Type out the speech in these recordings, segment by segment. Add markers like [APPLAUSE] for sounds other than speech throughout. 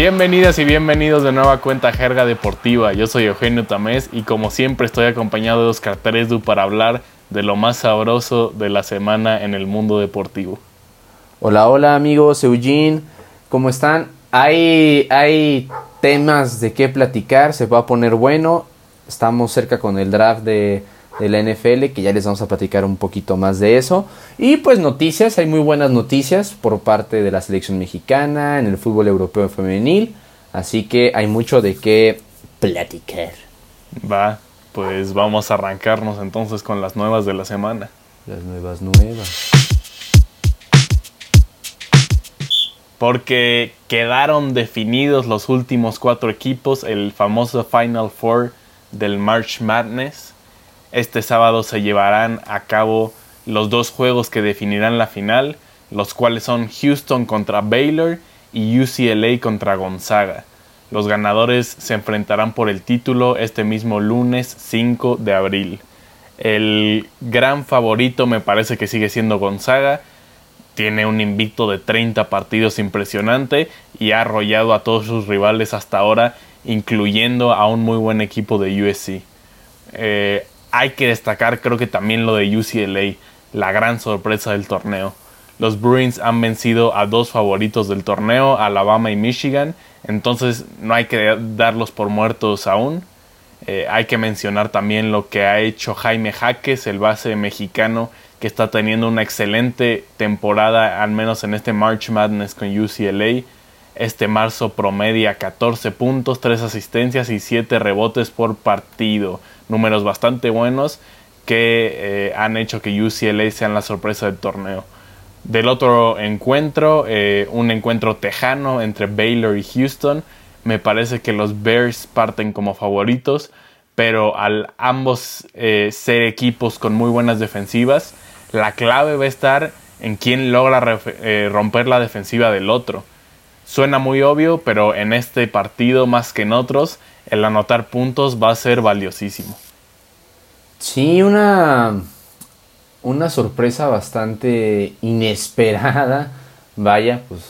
Bienvenidas y bienvenidos de nueva cuenta Jerga Deportiva. Yo soy Eugenio Tamés y como siempre estoy acompañado de Oscar Teresdu para hablar de lo más sabroso de la semana en el mundo deportivo. Hola, hola amigos, Eugene, ¿cómo están? Hay, hay temas de qué platicar, se va a poner bueno. Estamos cerca con el draft de, de la NFL, que ya les vamos a platicar un poquito más de eso. Y pues noticias, hay muy buenas noticias por parte de la selección mexicana, en el fútbol europeo femenil. Así que hay mucho de qué platicar. Va, pues vamos a arrancarnos entonces con las nuevas de la semana. Las nuevas nuevas. Porque quedaron definidos los últimos cuatro equipos, el famoso Final Four del March Madness. Este sábado se llevarán a cabo los dos juegos que definirán la final, los cuales son Houston contra Baylor y UCLA contra Gonzaga. Los ganadores se enfrentarán por el título este mismo lunes 5 de abril. El gran favorito me parece que sigue siendo Gonzaga. Tiene un invicto de 30 partidos impresionante y ha arrollado a todos sus rivales hasta ahora, incluyendo a un muy buen equipo de USC. Eh, hay que destacar creo que también lo de UCLA, la gran sorpresa del torneo. Los Bruins han vencido a dos favoritos del torneo, Alabama y Michigan, entonces no hay que darlos por muertos aún. Eh, hay que mencionar también lo que ha hecho Jaime Jaques, el base mexicano, que está teniendo una excelente temporada, al menos en este March Madness con UCLA. Este marzo promedia 14 puntos, 3 asistencias y 7 rebotes por partido. Números bastante buenos que eh, han hecho que UCLA sean la sorpresa del torneo. Del otro encuentro, eh, un encuentro tejano entre Baylor y Houston. Me parece que los Bears parten como favoritos, pero al ambos eh, ser equipos con muy buenas defensivas, la clave va a estar en quién logra romper la defensiva del otro. Suena muy obvio, pero en este partido más que en otros, el anotar puntos va a ser valiosísimo. Sí, una una sorpresa bastante inesperada. [LAUGHS] Vaya, pues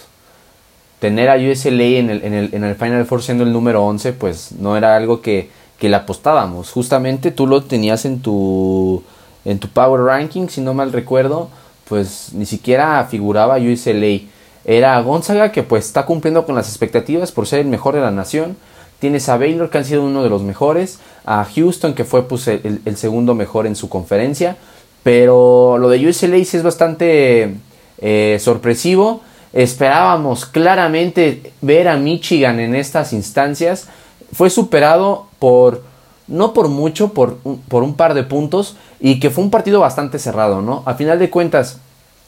tener a USLA en el, en el, en el Final Four siendo el número 11, pues no era algo que, que le apostábamos. Justamente tú lo tenías en tu, en tu Power Ranking, si no mal recuerdo, pues ni siquiera figuraba USLA. Era Gonzaga que pues está cumpliendo con las expectativas por ser el mejor de la nación. Tienes a Baylor que han sido uno de los mejores. A Houston que fue pues, el, segundo mejor en su conferencia. Pero lo de UCLA es bastante eh, sorpresivo. Esperábamos claramente ver a Michigan en estas instancias. Fue superado por, no por mucho, por por un par de puntos. Y que fue un partido bastante cerrado, ¿no? A final de cuentas,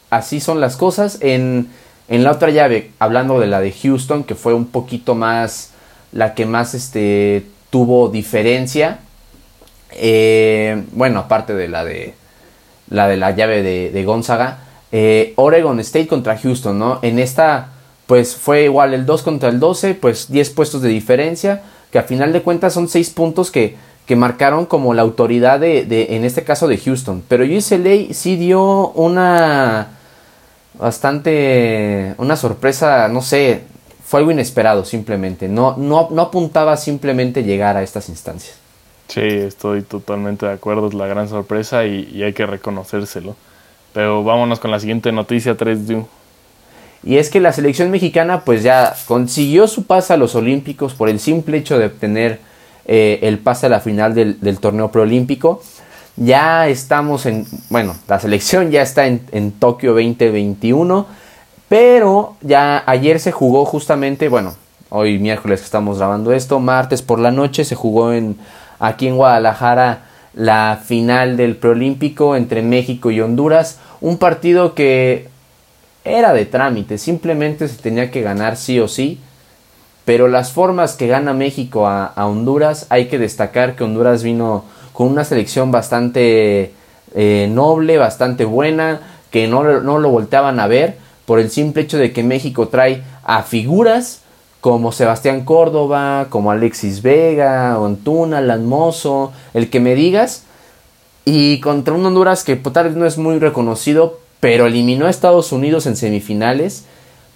así son las cosas. En, en la otra llave, hablando de la de Houston, que fue un poquito más, la que más este, tuvo diferencia. Eh, bueno, aparte de la de, la de la llave de, Gonzaga. Eh, Oregon State contra Houston, ¿no? En esta, pues fue igual el 2 contra el 12, pues 10 puestos de diferencia, que a final de cuentas son 6 puntos que, que marcaron como la autoridad de, de, en este caso de Houston. Pero UCLA sí dio una bastante, una sorpresa, no sé, fue algo inesperado simplemente. No, no, no apuntaba simplemente llegar a estas instancias. Sí, estoy totalmente de acuerdo, es la gran sorpresa y, hay que reconocérselo. Pero vámonos con la siguiente noticia 3 d Y es que la selección mexicana pues ya consiguió su pase a los Olímpicos por el simple hecho de obtener eh, el pase a la final del, torneo preolímpico. Ya estamos en, bueno, la selección ya está en, Tokio 2021, pero ya ayer se jugó justamente, bueno, hoy miércoles que estamos grabando esto, martes por la noche se jugó en aquí en Guadalajara la final del preolímpico entre México y Honduras, un partido que era de trámite, simplemente se tenía que ganar sí o sí, pero las formas que gana México a, Honduras, hay que destacar que Honduras vino con una selección bastante eh, noble, bastante buena, que no, no lo volteaban a ver por el simple hecho de que México trae a figuras como Sebastián Córdoba, como Alexis Vega, Ontuna, Lanmoso, el que me digas. Y contra un Honduras que pues, tal vez no es muy reconocido, pero eliminó a Estados Unidos en semifinales.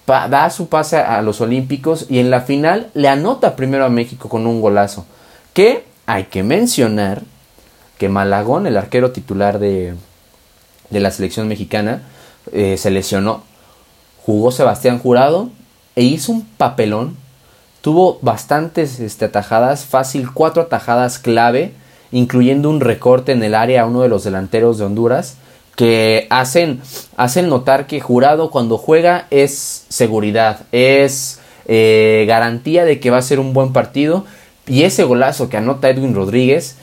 da su pase a los Olímpicos y en la final le anota primero a México con un golazo. Que hay que mencionar que Malagón, el arquero titular de, de la selección mexicana, eh, se lesionó. Jugó Sebastián Jurado e hizo un papelón. Tuvo bastantes este, atajadas, fácil, cuatro atajadas clave, incluyendo un recorte en el área a uno de los delanteros de Honduras que hacen, hacen notar que Jurado cuando juega es seguridad, es eh, garantía de que va a ser un buen partido. Y ese golazo que anota Edwin Rodríguez,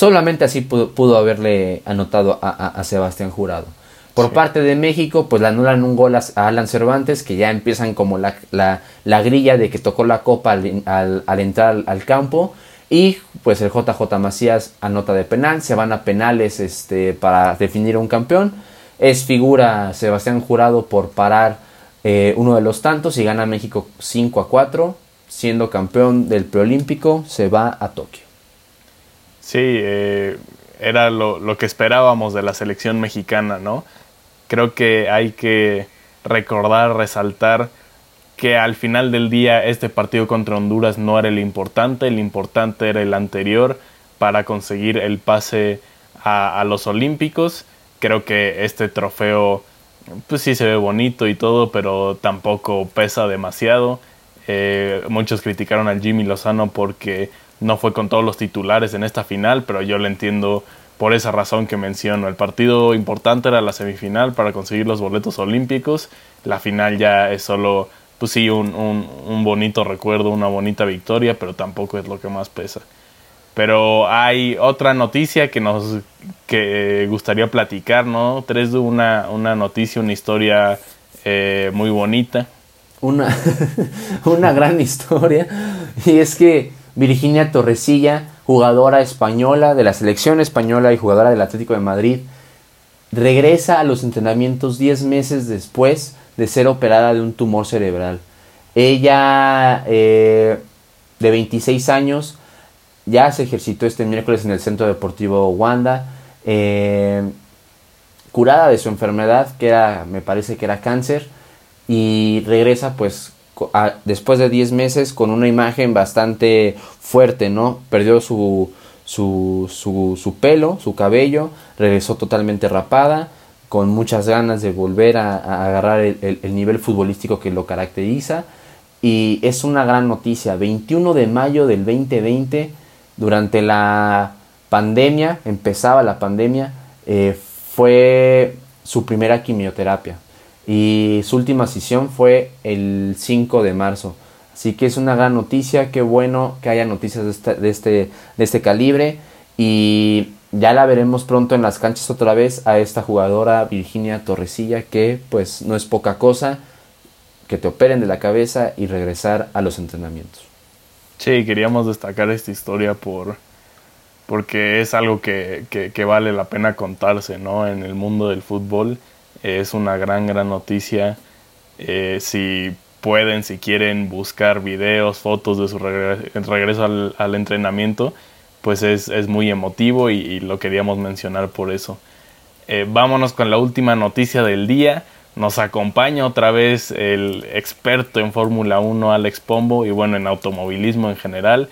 solamente así pudo, haberle anotado a, Sebastián Jurado. Por parte de México, pues le anulan un gol a, Alan Cervantes, que ya empiezan como la, la, grilla de que tocó la copa al, al entrar al campo. Y pues el JJ Macías anota de penal, se van a penales este, para definir un campeón. Es figura Sebastián Jurado por parar eh, uno de los tantos y gana México 5 a 4. Siendo campeón del preolímpico, se va a Tokio. Sí, eh, era lo, lo que esperábamos de la selección mexicana, ¿no? Creo que hay que recordar, resaltar que al final del día este partido contra Honduras no era el importante, el importante era el anterior para conseguir el pase a, los Olímpicos. Creo que este trofeo pues sí se ve bonito y todo, pero tampoco pesa demasiado. Eh, muchos criticaron al Jimmy Lozano porque no fue con todos los titulares en esta final, pero yo le entiendo por esa razón que menciono. El partido importante era la semifinal para conseguir los boletos olímpicos. La final ya es solo pues sí, un, un, bonito recuerdo, una bonita victoria, pero tampoco es lo que más pesa. Pero hay otra noticia que nos que gustaría platicar, ¿no? Tres de una, una noticia, una historia eh, muy bonita. Una, [LAUGHS] una gran historia. Y es que Virginia Torresilla, jugadora española de la selección española y jugadora del Atlético de Madrid, regresa a los entrenamientos 10 meses después de ser operada de un tumor cerebral. Ella, eh, de 26 años, ya se ejercitó este miércoles en el Centro Deportivo Wanda, eh, curada de su enfermedad, que era, me parece que era cáncer, y regresa pues después de 10 meses con una imagen bastante fuerte, ¿no? Perdió su, su, su, pelo, su cabello, regresó totalmente rapada, con muchas ganas de volver a, agarrar el, nivel futbolístico que lo caracteriza. Y es una gran noticia. 21 de mayo del 2020, durante la pandemia, empezaba la pandemia, eh, fue su primera quimioterapia. Y su última sesión fue el 5 de marzo. Así que es una gran noticia, qué bueno que haya noticias de este, de este calibre. Y ya la veremos pronto en las canchas otra vez a esta jugadora Virginia Torresilla que pues no es poca cosa que te operen de la cabeza y regresar a los entrenamientos. Sí, queríamos destacar esta historia por porque es algo que, que, vale la pena contarse, ¿no? En el mundo del fútbol es una gran, gran noticia. Eh, si pueden, si quieren buscar videos, fotos de su regreso, al, entrenamiento, pues es, muy emotivo y, lo queríamos mencionar por eso. Eh, vámonos con la última noticia del día. Nos acompaña otra vez el experto en Fórmula 1, Alex Pombo, y bueno, en automovilismo en general,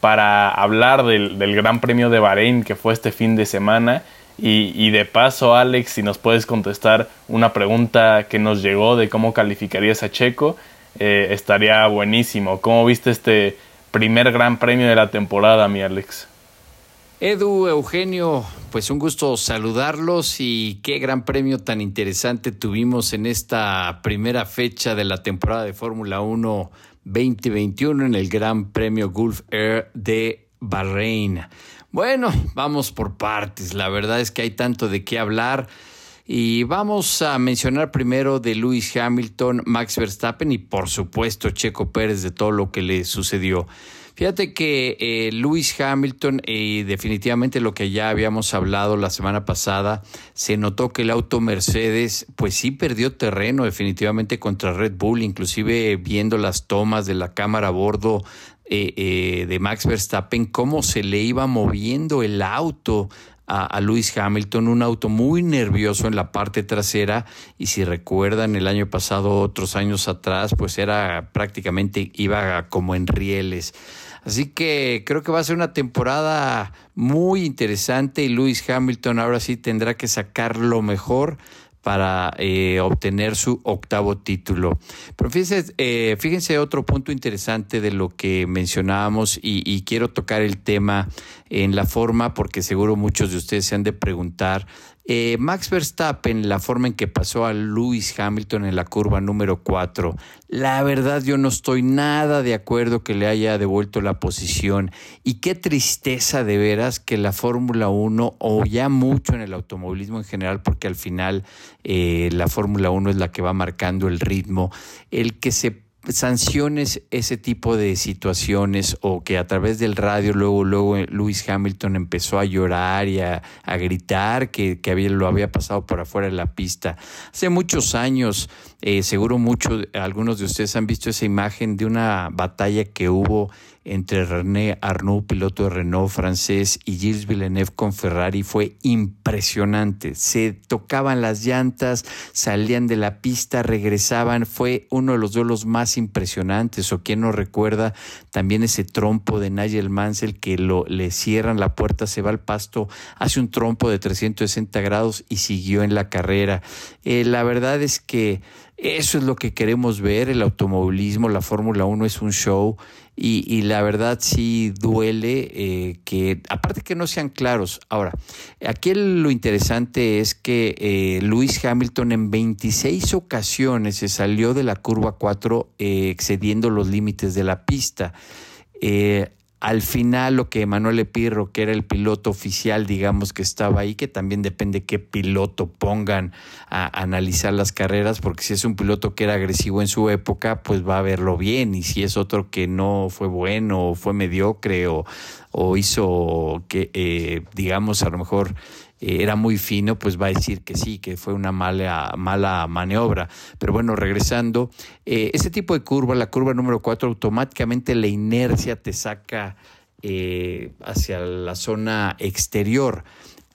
para hablar del, Gran Premio de Bahrein que fue este fin de semana. Y, de paso, Alex, si nos puedes contestar una pregunta que nos llegó de cómo calificarías a Checo, eh, estaría buenísimo. ¿Cómo viste este primer Gran Premio de la temporada, mi Alex? Edu, Eugenio, pues un gusto saludarlos y qué gran premio tan interesante tuvimos en esta primera fecha de la temporada de Fórmula 1 2021 en el Gran Premio Gulf Air de Bahrein. Bueno, vamos por partes, la verdad es que hay tanto de qué hablar. Y vamos a mencionar primero de Lewis Hamilton, Max Verstappen y por supuesto Checo Pérez de todo lo que le sucedió. Fíjate que eh, Lewis Hamilton, y definitivamente lo que ya habíamos hablado la semana pasada, se notó que el auto Mercedes, pues sí perdió terreno definitivamente contra Red Bull, inclusive viendo las tomas de la cámara a bordo eh, eh, de Max Verstappen, cómo se le iba moviendo el auto a, a Lewis Hamilton, un auto muy nervioso en la parte trasera y si recuerdan el año pasado, otros años atrás, pues era prácticamente iba como en rieles. Así que creo que va a ser una temporada muy interesante y Lewis Hamilton ahora sí tendrá que sacar lo mejor para eh, obtener su octavo título. Pero fíjense, eh, fíjense otro punto interesante de lo que mencionábamos y, y, quiero tocar el tema en la forma porque seguro muchos de ustedes se han de preguntar eh, Max Verstappen, la forma en que pasó a Lewis Hamilton en la curva número 4, la verdad yo no estoy nada de acuerdo que le haya devuelto la posición. Y qué tristeza de veras que la Fórmula 1 o ya mucho en el automovilismo en general, porque al final eh, la Fórmula 1 es la que va marcando el ritmo, el que se sanciones ese tipo de situaciones o que a través del radio luego luego Lewis Hamilton empezó a llorar y a, a gritar que, que había, lo había pasado por afuera de la pista. Hace muchos años, eh, seguro muchos, algunos de ustedes han visto esa imagen de una batalla que hubo entre René Arnoux, piloto de Renault francés, y Gilles Villeneuve con Ferrari fue impresionante. Se tocaban las llantas, salían de la pista, regresaban. Fue uno de los duelos más impresionantes. O quien no recuerda también ese trompo de Nigel Mansell que lo, le cierran la puerta, se va al pasto, hace un trompo de 360 grados y siguió en la carrera. Eh, la verdad es que eso es lo que queremos ver, el automovilismo, la Fórmula 1 es un show y, y la verdad sí duele eh, que, aparte que no sean claros. Ahora, aquí lo interesante es que eh, Lewis Hamilton en 26 ocasiones se salió de la curva 4 eh, excediendo los límites de la pista. Eh, al final lo que Manuel Epirro, que era el piloto oficial, digamos que estaba ahí, que también depende qué piloto pongan a analizar las carreras, porque si es un piloto que era agresivo en su época, pues va a verlo bien, y si es otro que no fue bueno, o fue mediocre, o, o hizo que, eh, digamos, a lo mejor eh, era muy fino, pues va a decir que sí, que fue una mala, mala maniobra. Pero bueno, regresando, eh, ese tipo de curva, la curva número 4, automáticamente la inercia te saca eh, hacia la zona exterior.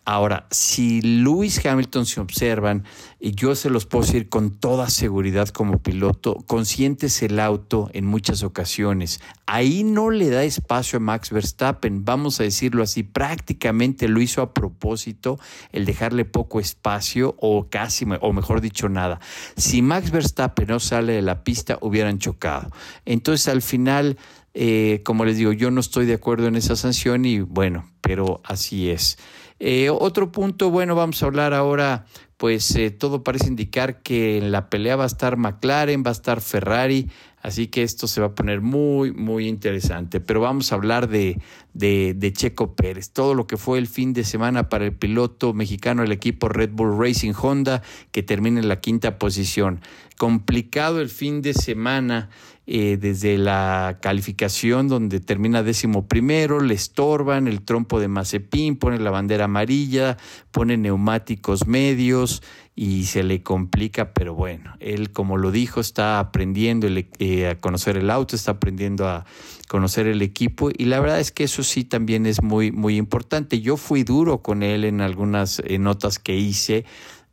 Ahora, si Lewis Hamilton se observan, y yo se los puedo decir con toda seguridad como piloto, conscientes el auto en muchas ocasiones. Ahí no le da espacio a Max Verstappen, vamos a decirlo así, prácticamente lo hizo a propósito el dejarle poco espacio o casi, o mejor dicho, nada. Si Max Verstappen no sale de la pista, hubieran chocado. Entonces, al final, eh, como les digo, yo no estoy de acuerdo en esa sanción y bueno, pero así es. Eh, otro punto, bueno, vamos a hablar ahora, pues eh, todo parece indicar que en la pelea va a estar McLaren, va a estar Ferrari, así que esto se va a poner muy, muy interesante. Pero vamos a hablar de, de, Checo Pérez, todo lo que fue el fin de semana para el piloto mexicano del equipo Red Bull Racing Honda, que termina en la quinta posición. Complicado el fin de semana. Eh, desde la calificación donde termina décimo primero, le estorban el trompo de Mazepin, pone la bandera amarilla, pone neumáticos medios y se le complica, pero bueno, él como lo dijo, está aprendiendo eh, a conocer el auto, está aprendiendo a conocer el equipo y la verdad es que eso sí también es muy, muy importante. Yo fui duro con él en algunas eh, notas que hice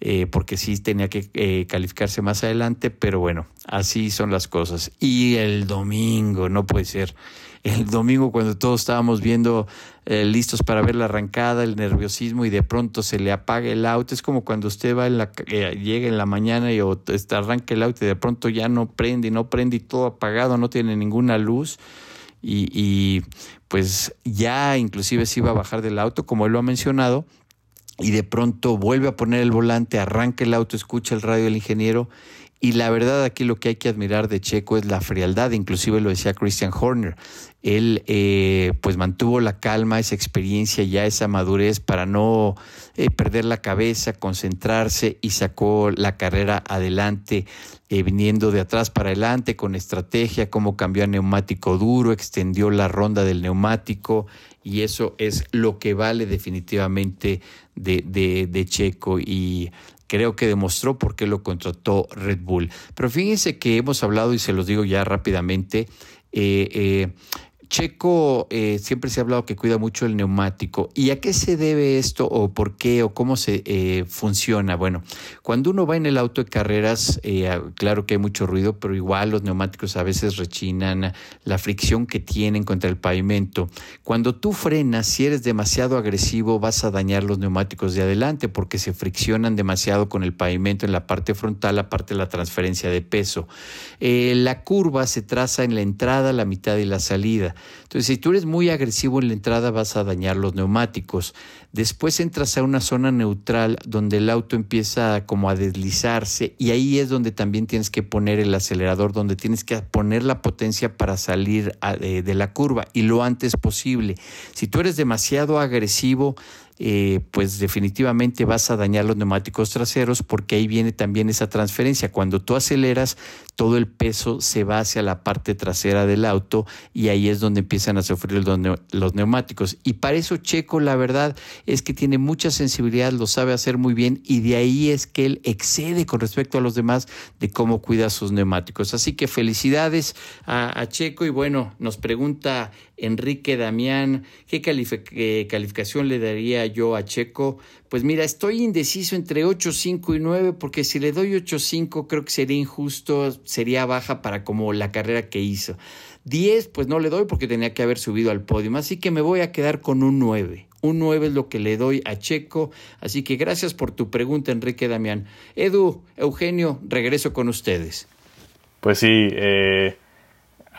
eh, porque sí tenía que eh, calificarse más adelante, pero bueno, así son las cosas. Y el domingo, no puede ser. El domingo cuando todos estábamos viendo eh, listos para ver la arrancada, el nerviosismo y de pronto se le apaga el auto, es como cuando usted va en la, eh, llega en la mañana y o, este, arranca el auto y de pronto ya no prende y no prende y todo apagado, no tiene ninguna luz. Y, y pues ya inclusive se iba a bajar del auto, como él lo ha mencionado, y de pronto vuelve a poner el volante, arranca el auto, escucha el radio del ingeniero y la verdad aquí lo que hay que admirar de Checo es la frialdad, inclusive lo decía Christian Horner. Él eh, pues mantuvo la calma, esa experiencia, ya esa madurez para no eh, perder la cabeza, concentrarse y sacó la carrera adelante, eh, viniendo de atrás para adelante con estrategia, cómo cambió a neumático duro, extendió la ronda del neumático y eso es lo que vale definitivamente de, de, de Checo y creo que demostró por qué lo contrató Red Bull. Pero fíjense que hemos hablado, y se los digo ya rápidamente, eh, eh, Checo eh, siempre se ha hablado que cuida mucho el neumático. ¿Y a qué se debe esto o por qué o cómo se eh, funciona? Bueno, cuando uno va en el auto de carreras, eh, claro que hay mucho ruido, pero igual los neumáticos a veces rechinan, la fricción que tienen contra el pavimento. Cuando tú frenas, si eres demasiado agresivo, vas a dañar los neumáticos de adelante porque se friccionan demasiado con el pavimento en la parte frontal, aparte de la transferencia de peso. la curva se traza en la entrada, la mitad y la salida. Entonces, si tú eres muy agresivo en la entrada, vas a dañar los neumáticos. Después entras a una zona neutral donde el auto empieza como a deslizarse y ahí es donde también tienes que poner el acelerador, donde tienes que poner la potencia para salir de, de la curva y lo antes posible. Si tú eres demasiado agresivo, eh, pues definitivamente vas a dañar los neumáticos traseros porque ahí viene también esa transferencia. Cuando tú aceleras, todo el peso se va hacia la parte trasera del auto y ahí es donde empiezan a sufrir los neumáticos. Y para eso Checo, la verdad es que tiene mucha sensibilidad, lo sabe hacer muy bien y de ahí es que él excede con respecto a los demás de cómo cuida sus neumáticos. Así que felicidades a, Checo y bueno, nos pregunta Enrique Damián, ¿qué, calificación le daría yo a Checo? Pues mira, estoy indeciso entre 8, 5 y 9 porque si le doy 8, 5 creo que sería injusto, sería baja para como la carrera que hizo. 10 pues no le doy porque tenía que haber subido al podio, así que me voy a quedar con un 9. Un 9 es lo que le doy a Checo, así que gracias por tu pregunta Enrique Damián. Edu, Eugenio, regreso con ustedes. Pues sí, eh,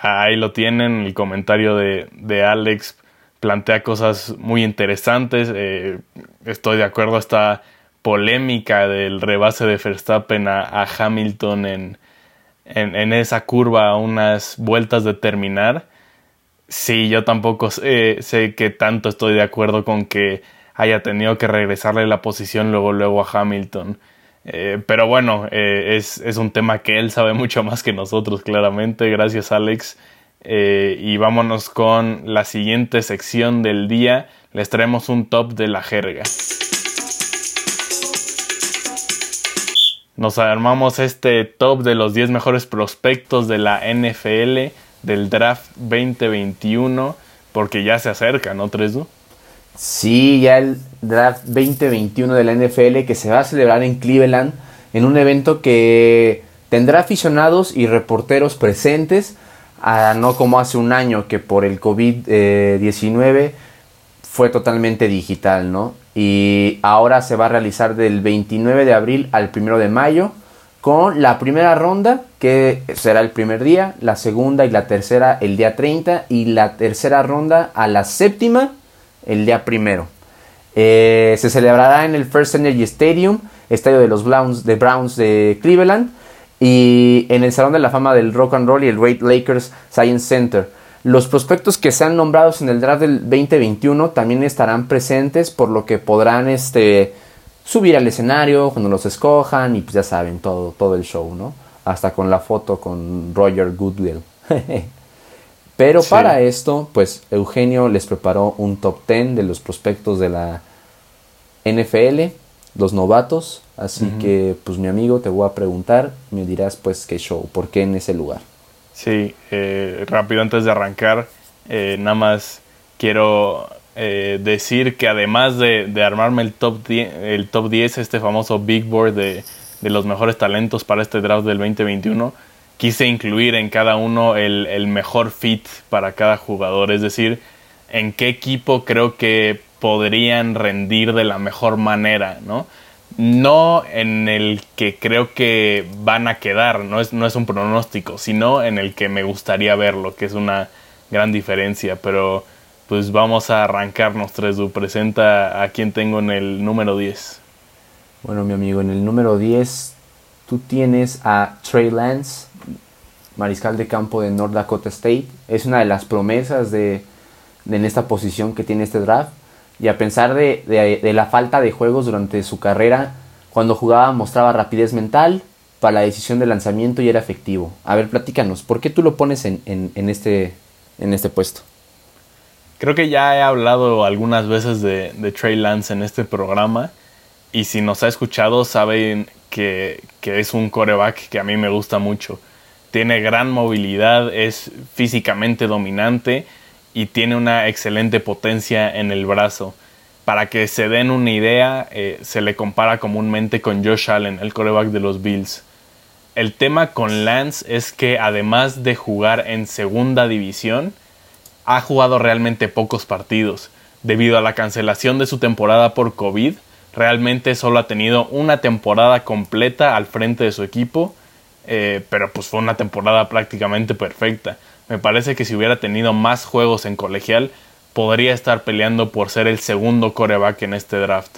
ahí lo tienen, el comentario de, de Alex plantea cosas muy interesantes. Eh, estoy de acuerdo esta polémica del rebase de Verstappen a, Hamilton en, en, esa curva a unas vueltas de terminar. Sí, yo tampoco sé, sé, que tanto estoy de acuerdo con que haya tenido que regresarle la posición luego, luego a Hamilton. Eh, pero bueno, eh, es, es, un tema que él sabe [LAUGHS] mucho más que nosotros, claramente. Gracias, Alex. Eh, y vámonos con la siguiente sección del día. Les traemos un top de la jerga. Nos armamos este top de los 10 mejores prospectos de la NFL del draft 2021 porque ya se acerca, ¿no, Tresu? Sí, ya el draft 2021 de la NFL que se va a celebrar en Cleveland en un evento que tendrá aficionados y reporteros presentes no como hace un año que por el COVID-19 fue totalmente digital, ¿no? Y ahora se va a realizar del 29 de abril al 1 de mayo con la primera ronda que será el primer día, la segunda y la tercera el día 30 y la tercera ronda a la séptima el día primero. Eh, se celebrará en el First Energy Stadium, estadio de los Browns de, Cleveland y en el Salón de la Fama del Rock and Roll y el Great Lakers Science Center. Los prospectos que sean nombrados en el draft del 2021 también estarán presentes, por lo que podrán este, subir al escenario cuando los escojan y pues ya saben, todo, todo el show, ¿no? Hasta con la foto con Roger Goodwill. [LAUGHS] Pero para esto, pues Eugenio les preparó un top 10 de los prospectos de la NFL los novatos. Así que, pues mi amigo, te voy a preguntar, me dirás pues qué show, por qué en ese lugar. Sí, eh, rápido antes de arrancar, eh, nada más quiero eh, decir que además de, armarme el top, 10, el top 10, este famoso Big Board de, de, los mejores talentos para este draft del 2021, quise incluir en cada uno el, mejor fit para cada jugador, es decir, en qué equipo creo que podrían rendir de la mejor manera, ¿no? No en el que creo que van a quedar, no es, no es un pronóstico, sino en el que me gustaría verlo, que es una gran diferencia, pero pues vamos a arrancarnos, Tresu. Presenta a quien tengo en el número 10. Bueno, mi amigo, en el número 10 tú tienes a Trey Lance, mariscal de campo de North Dakota State. Es una de las promesas de, de en esta posición que tiene este draft. Y a pesar de, la falta de juegos durante su carrera, cuando jugaba mostraba rapidez mental para la decisión de lanzamiento y era efectivo. A ver, platícanos, ¿por qué tú lo pones en, este, en este puesto? Creo que ya he hablado algunas veces de, de, Trey Lance en este programa y si nos ha escuchado saben que, que es un coreback que a mí me gusta mucho. Tiene gran movilidad, es físicamente dominante y tiene una excelente potencia en el brazo. Para que se den una idea, eh, se le compara comúnmente con Josh Allen, el coreback de los Bills. El tema con Lance es que además de jugar en segunda división, ha jugado realmente pocos partidos. Debido a la cancelación de su temporada por COVID, realmente solo ha tenido una temporada completa al frente de su equipo, eh, pero pues fue una temporada prácticamente perfecta. Me parece que si hubiera tenido más juegos en colegial, podría estar peleando por ser el segundo coreback en este draft.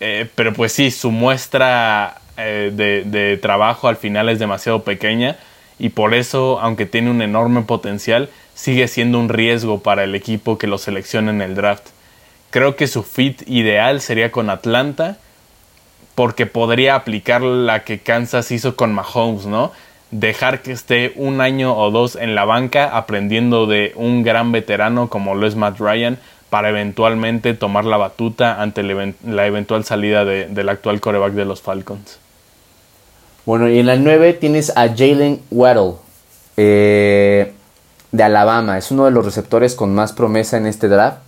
Eh, pero pues sí, su muestra eh, de, de trabajo al final es demasiado pequeña y por eso, aunque tiene un enorme potencial, sigue siendo un riesgo para el equipo que lo seleccione en el draft. Creo que su fit ideal sería con Atlanta, porque podría aplicar la que Kansas hizo con Mahomes, ¿no? Dejar que esté un año o dos en la banca aprendiendo de un gran veterano como lo es Matt Ryan para eventualmente tomar la batuta ante la eventual salida del actual coreback de los Falcons. Bueno, y en la 9 tienes a Jalen Waddle. Eh, de Alabama. Es uno de los receptores con más promesa en este draft.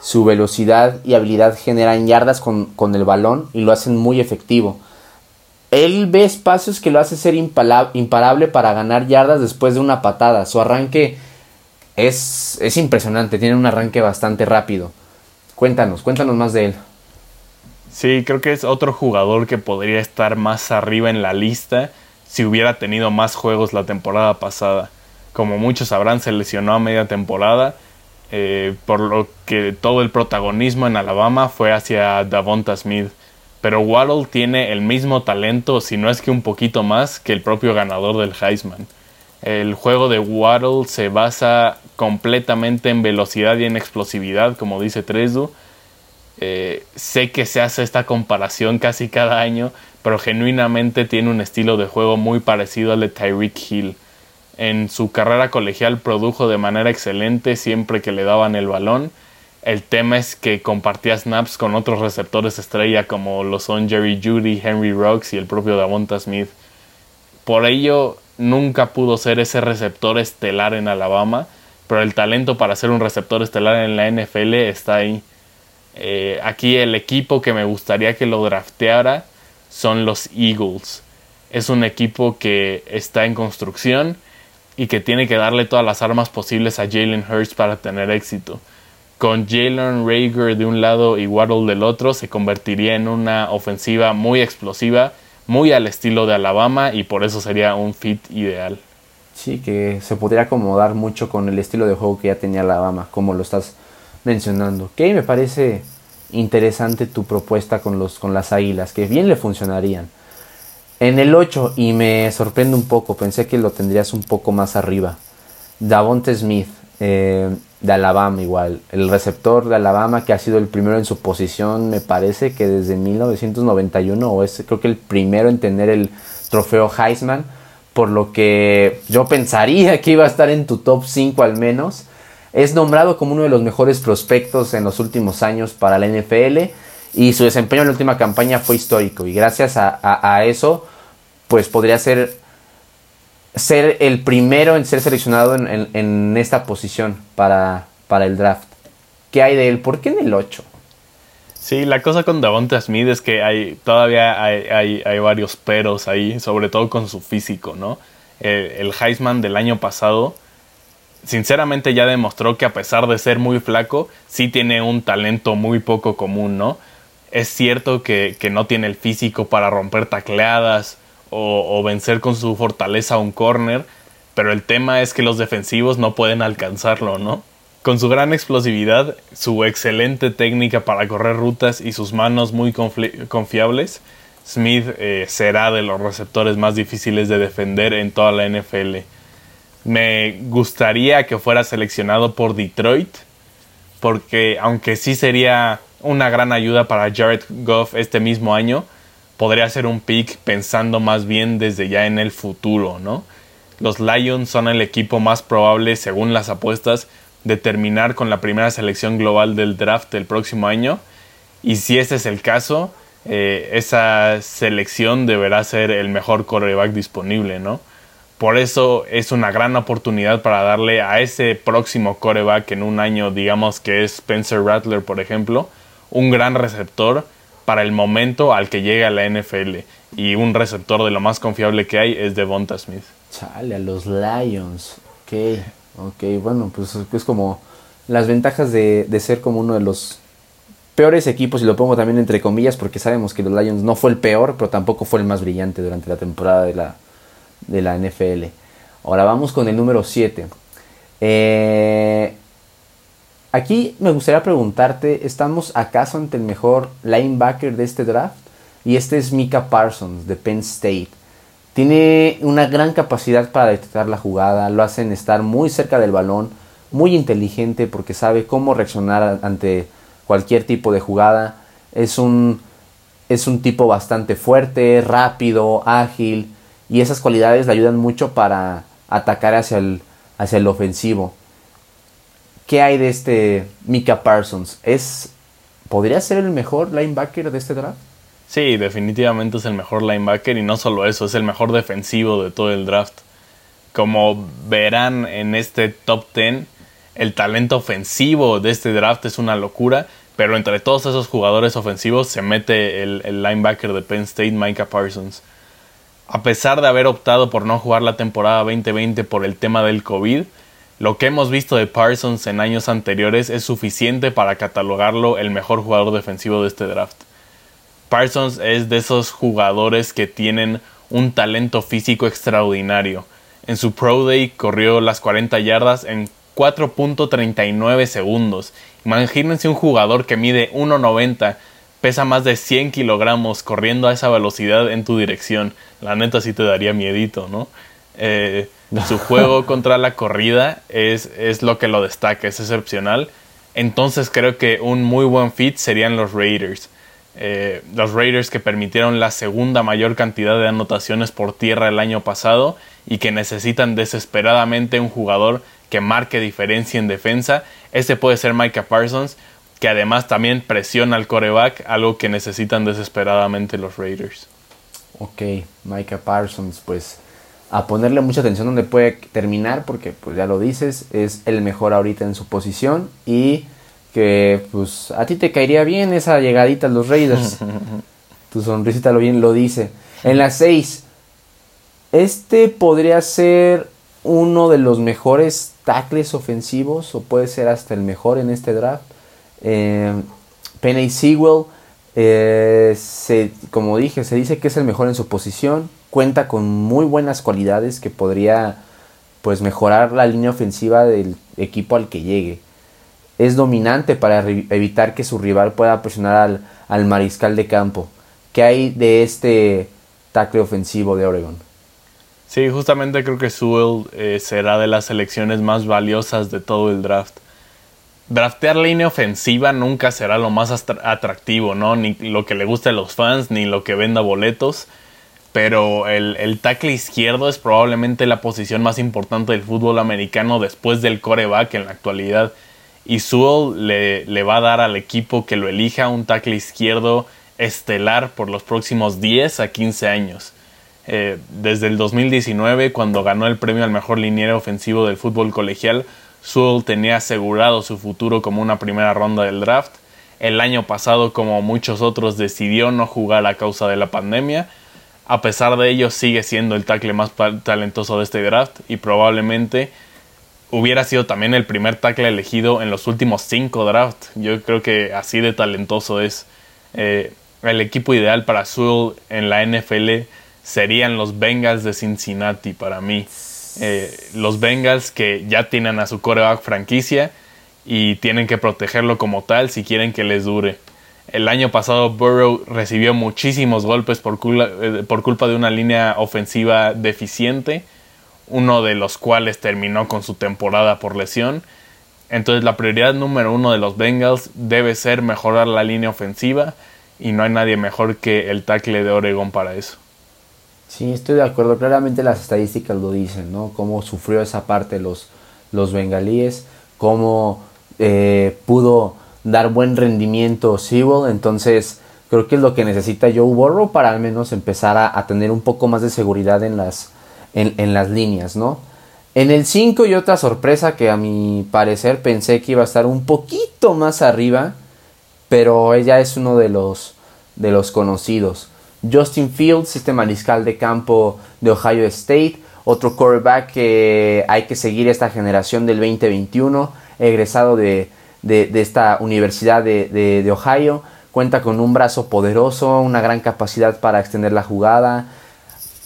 Su velocidad y habilidad generan yardas con, el balón y lo hacen muy efectivo. Él ve espacios que lo hace ser imparable para ganar yardas después de una patada. Su arranque es, es impresionante, tiene un arranque bastante rápido. Cuéntanos, cuéntanos más de él. Sí, creo que es otro jugador que podría estar más arriba en la lista si hubiera tenido más juegos la temporada pasada como muchos sabrán, se lesionó a media temporada, eh, por lo que todo el protagonismo en Alabama fue hacia Davonta Smith. Pero Waddle tiene el mismo talento, si no es que un poquito más, que el propio ganador del Heisman. El juego de Waddle se basa completamente en velocidad y en explosividad, como dice Tresdu. Eh, sé que se hace esta comparación casi cada año, pero genuinamente tiene un estilo de juego muy parecido al de Tyreek Hill. En su carrera colegial produjo de manera excelente siempre que le daban el balón. El tema es que compartía snaps con otros receptores estrella como lo son Jerry Judy, Henry Rocks y el propio Davonta Smith. Por ello, nunca pudo ser ese receptor estelar en Alabama, pero el talento para ser un receptor estelar en la NFL está ahí. Eh, aquí el equipo que me gustaría que lo drafteara son los Eagles. Es un equipo que está en construcción y que tiene que darle todas las armas posibles a Jalen Hurts para tener éxito. Con Jalen Rager de un lado y Waddle del otro, se convertiría en una ofensiva muy explosiva, muy al estilo de Alabama y por eso sería un fit ideal. Sí, que se podría acomodar mucho con el estilo de juego que ya tenía Alabama, como lo estás mencionando. Que me parece interesante tu propuesta con, los, con las águilas, que bien le funcionarían. En el 8, y me sorprende un poco, pensé que lo tendrías un poco más arriba. Davonte Smith, eh, de Alabama igual. El receptor de Alabama que ha sido el primero en su posición, me parece que desde 1991, o es creo que el primero en tener el trofeo Heisman. Por lo que yo pensaría que iba a estar en tu top 5 al menos. Es nombrado como uno de los mejores prospectos en los últimos años para la NFL y su desempeño en la última campaña fue histórico y gracias a, eso pues podría ser ser el primero en ser seleccionado en, esta posición para, para, el draft. ¿Qué hay de él? ¿Por qué en el 8? Sí, la cosa con Davonta Smith es que hay, todavía hay, hay, varios peros ahí, sobre todo con su físico, ¿no? El, el Heisman del año pasado, sinceramente ya demostró que a pesar de ser muy flaco, sí tiene un talento muy poco común, ¿no? Es cierto que, no tiene el físico para romper tacleadas o, vencer con su fortaleza un corner, pero el tema es que los defensivos no pueden alcanzarlo, ¿no? Con su gran explosividad, su excelente técnica para correr rutas y sus manos muy confiables, Smith eh, será de los receptores más difíciles de defender en toda la NFL. Me gustaría que fuera seleccionado por Detroit, porque aunque sí sería una gran ayuda para Jared Goff este mismo año, podría ser un pick pensando más bien desde ya en el futuro, ¿no? Los Lions son el equipo más probable, según las apuestas, de terminar con la primera selección global del draft el próximo año. Y si ese es el caso, eh, esa selección deberá ser el mejor quarterback disponible, ¿no? Por eso es una gran oportunidad para darle a ese próximo coreback en un año, digamos que es Spencer Rattler, por ejemplo, un gran receptor para el momento al que llega la NFL. Y un receptor de lo más confiable que hay es Devonta Smith. Chale, a los Lions. Ok, ok, bueno, pues es como las ventajas de, de ser como uno de los peores equipos, y lo pongo también entre comillas, porque sabemos que los Lions no fue el peor, pero tampoco fue el más brillante durante la temporada de la, de la NFL. Ahora vamos con el número 7. Eh, aquí me gustaría preguntarte, ¿estamos acaso ante el mejor linebacker de este draft? Y este es Mika Parsons de Penn State. Tiene una gran capacidad para detectar la jugada, lo hacen estar muy cerca del balón, muy inteligente porque sabe cómo reaccionar ante cualquier tipo de jugada. Es un, es un tipo bastante fuerte, rápido, ágil y esas cualidades le ayudan mucho para atacar hacia el, hacia el ofensivo. ¿Qué hay de este Mika Parsons? ¿Es, ¿Podría ser el mejor linebacker de este draft? Sí, definitivamente es el mejor linebacker y no solo eso, es el mejor defensivo de todo el draft. Como verán en este top 10, el talento ofensivo de este draft es una locura, pero entre todos esos jugadores ofensivos se mete el, el linebacker de Penn State, Micah Parsons. A pesar de haber optado por no jugar la temporada 2020 por el tema del COVID, lo que hemos visto de Parsons en años anteriores es suficiente para catalogarlo el mejor jugador defensivo de este draft. Parsons es de esos jugadores que tienen un talento físico extraordinario. En su Pro Day corrió las 40 yardas en 4.39 segundos. Imagínense un jugador que mide 1.90, pesa más de 100 kilogramos corriendo a esa velocidad en tu dirección. La neta sí te daría miedito, ¿no? Eh, su juego contra la corrida es, es lo que lo destaca, es excepcional. Entonces creo que un muy buen fit serían los Raiders. Eh, los Raiders que permitieron la segunda mayor cantidad de anotaciones por tierra el año pasado y que necesitan desesperadamente un jugador que marque diferencia en defensa. Este puede ser Micah Parsons, que además también presiona al coreback, algo que necesitan desesperadamente los Raiders. Ok, Micah Parsons, pues a ponerle mucha atención donde puede terminar, porque pues ya lo dices, es el mejor ahorita en su posición y que pues a ti te caería bien esa llegadita a los Raiders. [LAUGHS] tu sonrisita lo bien lo dice. En las 6, este podría ser uno de los mejores tackles ofensivos o puede ser hasta el mejor en este draft. Eh, Penny Sewell, eh, como dije, se dice que es el mejor en su posición. Cuenta con muy buenas cualidades que podría pues mejorar la línea ofensiva del equipo al que llegue. Es dominante para evitar que su rival pueda presionar al, al mariscal de campo. ¿Qué hay de este tackle ofensivo de Oregon? Sí, justamente creo que Sewell eh, será de las selecciones más valiosas de todo el draft. Draftear línea ofensiva nunca será lo más atractivo, ¿no? Ni lo que le guste a los fans, ni lo que venda boletos. Pero el, tackle izquierdo es probablemente la posición más importante del fútbol americano después del coreback en la actualidad. Y Sewell le, le va a dar al equipo que lo elija un tackle izquierdo estelar por los próximos 10 a 15 años. Eh, desde el 2019, cuando ganó el premio al mejor liniero ofensivo del fútbol colegial, Sewell tenía asegurado su futuro como una primera ronda del draft. El año pasado, como muchos otros, decidió no jugar a causa de la pandemia. A pesar de ello, sigue siendo el tackle más talentoso de este draft y probablemente hubiera sido también el primer tackle elegido en los últimos cinco drafts. Yo creo que así de talentoso es. Eh, el equipo ideal para Sewell en la NFL serían los Bengals de Cincinnati para mí. Eh, los Bengals que ya tienen a su coreback franquicia y tienen que protegerlo como tal si quieren que les dure. El año pasado Burrow recibió muchísimos golpes por, eh, por culpa de una línea ofensiva deficiente, uno de los cuales terminó con su temporada por lesión. Entonces la prioridad número uno de los Bengals debe ser mejorar la línea ofensiva y no hay nadie mejor que el tackle de Oregon para eso. Sí, estoy de acuerdo. Claramente las estadísticas lo dicen, ¿no? Cómo sufrió esa parte los, los bengalíes, cómo eh, pudo dar buen rendimiento Sewell. Entonces, creo que es lo que necesita Joe Burrow para al menos empezar a, tener un poco más de seguridad en las, en, las líneas, ¿no? En el 5 y otra sorpresa que a mi parecer pensé que iba a estar un poquito más arriba, pero ella es uno de los, de los conocidos. Justin Fields, este mariscal de campo de Ohio State, otro quarterback que hay que seguir esta generación del 2021, egresado de, esta universidad de, Ohio, cuenta con un brazo poderoso, una gran capacidad para extender la jugada,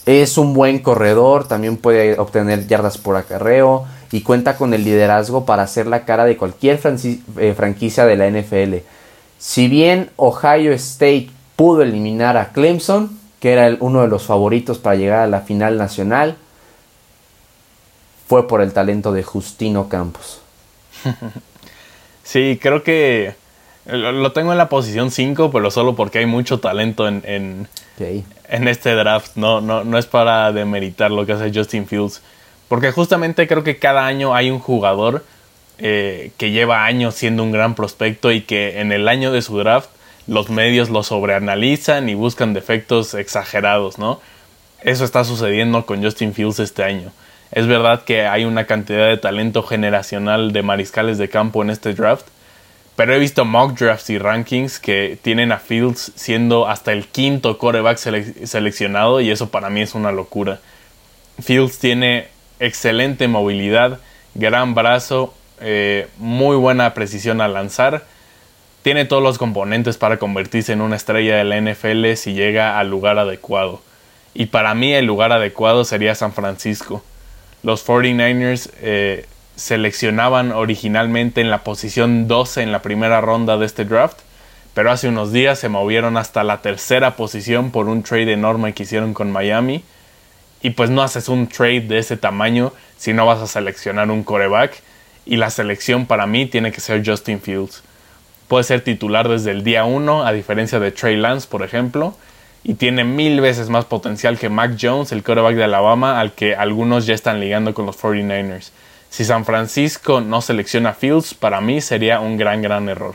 es un buen corredor, también puede obtener yardas por acarreo y cuenta con el liderazgo para hacer la cara de cualquier eh, franquicia de la NFL. Si bien Ohio State pudo eliminar a Clemson, que era uno de los favoritos para llegar a la final nacional, fue por el talento de Justino Campos. [LAUGHS] Sí, creo que lo tengo en la posición 5, pero solo porque hay mucho talento en, en, este draft. No, no, no es para demeritar lo que hace Justin Fields. Porque justamente creo que cada año hay un jugador eh, que lleva años siendo un gran prospecto y que en el año de su draft los medios lo sobreanalizan y buscan defectos exagerados, ¿no? Eso está sucediendo con Justin Fields este año. Es verdad que hay una cantidad de talento generacional de mariscales de campo en este draft, pero he visto mock drafts y rankings que tienen a Fields siendo hasta el quinto coreback seleccionado y eso para mí es una locura. Fields tiene excelente movilidad, gran brazo, eh, muy buena precisión al lanzar. Tiene todos los componentes para convertirse en una estrella de la NFL si llega al lugar adecuado. Y para mí el lugar adecuado sería San Francisco. Los 49ers eh, seleccionaban originalmente en la posición 12 en la primera ronda de este draft, pero hace unos días se movieron hasta la tercera posición por un trade enorme que hicieron con Miami. Y pues no haces un trade de ese tamaño si no vas a seleccionar un coreback y la selección para mí tiene que ser Justin Fields. Puede ser titular desde el día 1, a diferencia de Trey Lance, por ejemplo, y tiene mil veces más potencial que Mac Jones, el quarterback de Alabama, al que algunos ya están ligando con los 49ers. Si San Francisco no selecciona Fields, para mí sería un gran, gran error.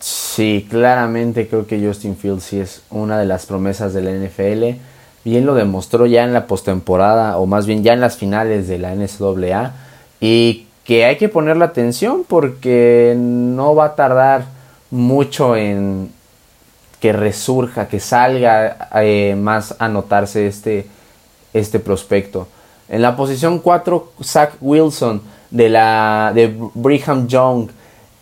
Sí, claramente creo que Justin Fields sí es una de las promesas de la NFL. Bien lo demostró ya en la postemporada, o más bien ya en las finales de la NCAA. Y que hay que ponerle atención porque no va a tardar mucho en que resurja, que salga eh, más a notarse este, este prospecto. En la posición 4, Zach Wilson de, la, de Brigham Young.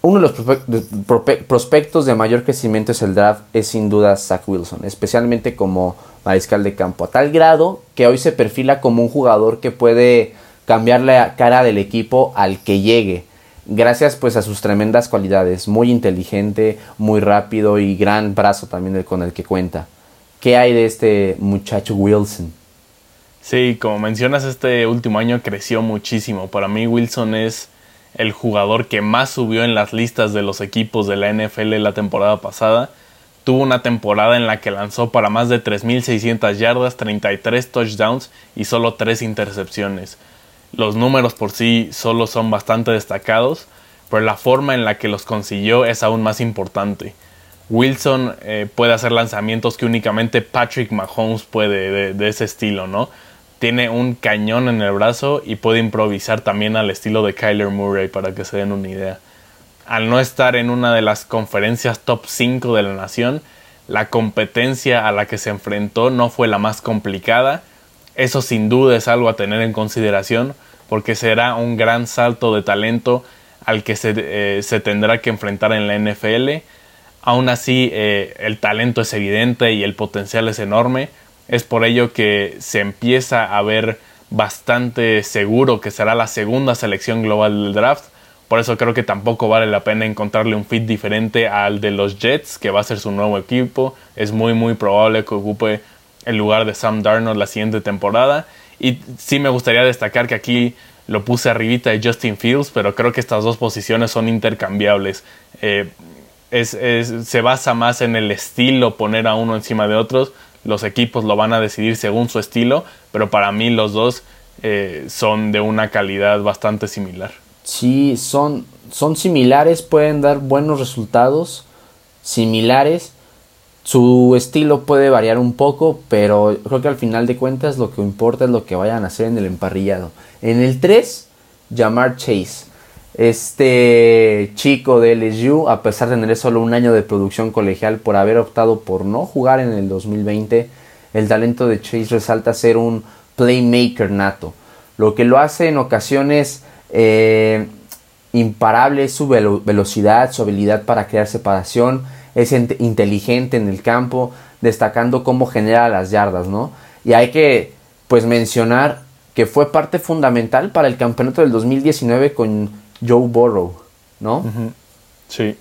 Uno de los prospectos de mayor crecimiento es el draft, es sin duda Zach Wilson, especialmente como mariscal de campo, a tal grado que hoy se perfila como un jugador que puede cambiar la cara del equipo al que llegue. Gracias pues a sus tremendas cualidades, muy inteligente, muy rápido y gran brazo también con el que cuenta. ¿Qué hay de este muchacho Wilson? Sí, como mencionas, este último año creció muchísimo. Para mí Wilson es el jugador que más subió en las listas de los equipos de la NFL la temporada pasada. Tuvo una temporada en la que lanzó para más de 3.600 yardas, 33 touchdowns y solo 3 intercepciones los números por sí solo son bastante destacados, pero la forma en la que los consiguió es aún más importante. Wilson eh, puede hacer lanzamientos que únicamente Patrick Mahomes puede de, ese estilo, ¿no? Tiene un cañón en el brazo y puede improvisar también al estilo de Kyler Murray para que se den una idea. Al no estar en una de las conferencias top 5 de la nación, la competencia a la que se enfrentó no fue la más complicada eso sin duda es algo a tener en consideración porque será un gran salto de talento al que se, eh, tendrá que enfrentar en la NFL. Aún así, eh, el talento es evidente y el potencial es enorme. Es por ello que se empieza a ver bastante seguro que será la segunda selección global del draft. Por eso creo que tampoco vale la pena encontrarle un fit diferente al de los Jets, que va a ser su nuevo equipo. Es muy muy probable que ocupe en lugar de Sam Darnold la siguiente temporada. Y sí me gustaría destacar que aquí lo puse arribita de Justin Fields, pero creo que estas dos posiciones son intercambiables. Eh, se basa más en el estilo poner a uno encima de otros. Los equipos lo van a decidir según su estilo, pero para mí los dos eh, son de una calidad bastante similar. Sí, son, son similares, pueden dar buenos resultados, similares, Su estilo puede variar un poco, pero creo que al final de cuentas lo que importa es lo que vayan a hacer en el emparrillado. En el 3, Jamar Chase. Este chico de LSU, a pesar de tener solo un año de producción colegial por haber optado por no jugar en el 2020, el talento de Chase resalta ser un playmaker nato. Lo que lo hace en ocasiones eh, imparable es su velocidad, su habilidad para crear separación, es inteligente en el campo, destacando cómo genera las yardas, ¿no? Y hay que pues mencionar que fue parte fundamental para el campeonato del 2019 con Joe Burrow, ¿no? Sí.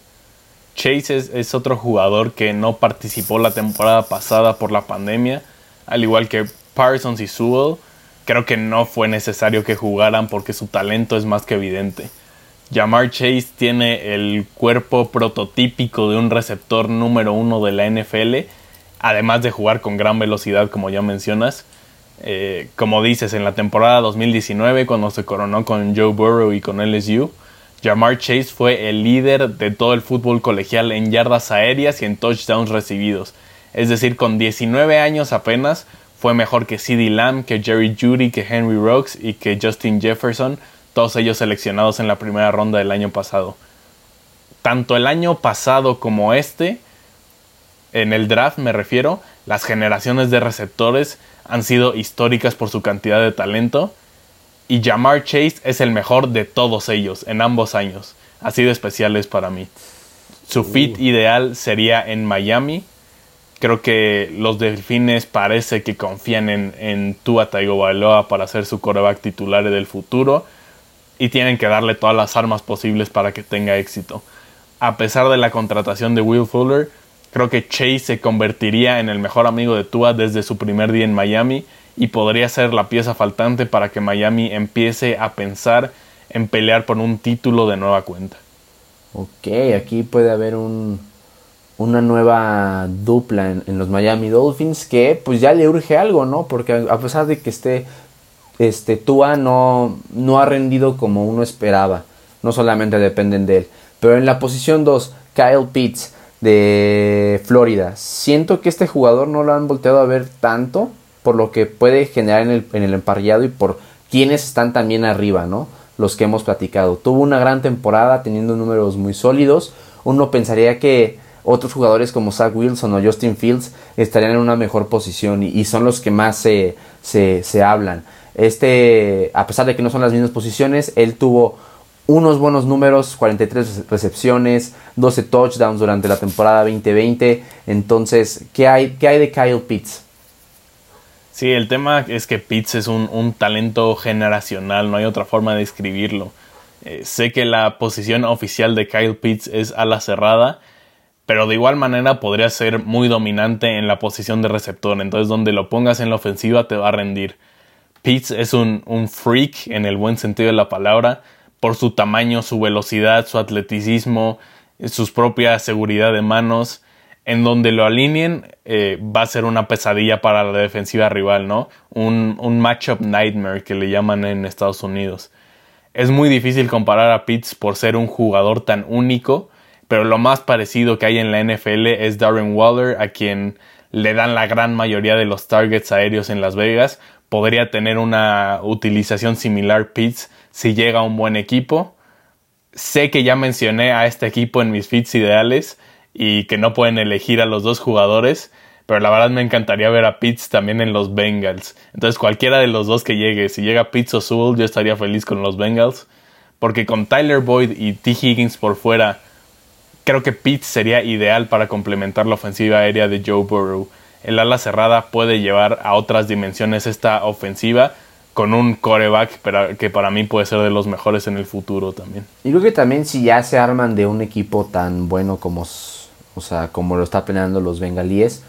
Chase es, otro jugador que no participó la temporada pasada por la pandemia, al igual que Parsons y Sewell. Creo que no fue necesario que jugaran porque su talento es más que evidente. Jamar Chase tiene el cuerpo prototípico de un receptor número uno de la NFL, además de jugar con gran velocidad, como ya mencionas. Eh, como dices, en la temporada 2019, cuando se coronó con Joe Burrow y con LSU, Jamar Chase fue el líder de todo el fútbol colegial en yardas aéreas y en touchdowns recibidos. Es decir, con 19 años apenas, fue mejor que CeeDee Lamb, que Jerry Judy, que Henry Rocks y que Justin Jefferson, todos ellos seleccionados en la primera ronda del año pasado. Tanto el año pasado como este, en el draft me refiero, las generaciones de receptores han sido históricas por su cantidad de talento y Jamar Chase es el mejor de todos ellos en ambos años. Así de especiales para mí. Su fit uh. ideal sería en Miami. Creo que los delfines parece que confían en, en Tua Tagovailoa para ser su coreback titular del futuro y tienen que darle todas las armas posibles para que tenga éxito. A pesar de la contratación de Will Fuller, Creo que Chase se convertiría en el mejor amigo de Tua desde su primer día en Miami y podría ser la pieza faltante para que Miami empiece a pensar en pelear por un título de nueva cuenta. Ok, aquí puede haber un, una nueva dupla en, los Miami Dolphins que pues ya le urge algo, ¿no? Porque a pesar de que esté este Tua no, no ha rendido como uno esperaba, no solamente dependen de él, pero en la posición 2, Kyle Pitts de Florida. Siento que este jugador no lo han volteado a ver tanto por lo que puede generar en el, en el emparrillado y por quienes están también arriba, ¿no? Los que hemos platicado. Tuvo una gran temporada teniendo números muy sólidos. Uno pensaría que otros jugadores como Zach Wilson o Justin Fields estarían en una mejor posición y, son los que más se, se, se hablan. Este, a pesar de que no son las mismas posiciones, él tuvo unos buenos números, 43 recepciones, 12 touchdowns durante la temporada 2020. Entonces, ¿qué hay, qué hay de Kyle Pitts? Sí, el tema es que Pitts es un, talento generacional, no hay otra forma de describirlo. Eh, sé que la posición oficial de Kyle Pitts es ala cerrada, pero de igual manera podría ser muy dominante en la posición de receptor, entonces donde lo pongas en la ofensiva te va a rendir. Pitts es un, un freak en el buen sentido de la palabra, por su tamaño, su velocidad, su atleticismo, sus propias seguridad de manos. En donde lo alineen eh, va a ser una pesadilla para la defensiva rival, ¿no? Un, un matchup nightmare que le llaman en Estados Unidos. Es muy difícil comparar a Pitts por ser un jugador tan único, pero lo más parecido que hay en la NFL es Darren Waller, a quien le dan la gran mayoría de los targets aéreos en Las Vegas. Podría tener una utilización similar Pitts si llega a un buen equipo. Sé que ya mencioné a este equipo en mis fits ideales y que no pueden elegir a los dos jugadores, pero la verdad me encantaría ver a Pitts también en los Bengals. Entonces cualquiera de los dos que llegue, si llega Pitts o Sewell, yo estaría feliz con los Bengals, porque con Tyler Boyd y T. Higgins por fuera, creo que Pitts sería ideal para complementar la ofensiva aérea de Joe Burrow. El ala cerrada puede llevar a otras dimensiones esta ofensiva, con un coreback que para mí puede ser de los mejores en el futuro también. Y creo que también si ya se arman de un equipo tan bueno como, o sea, como lo está planeando los bengalíes,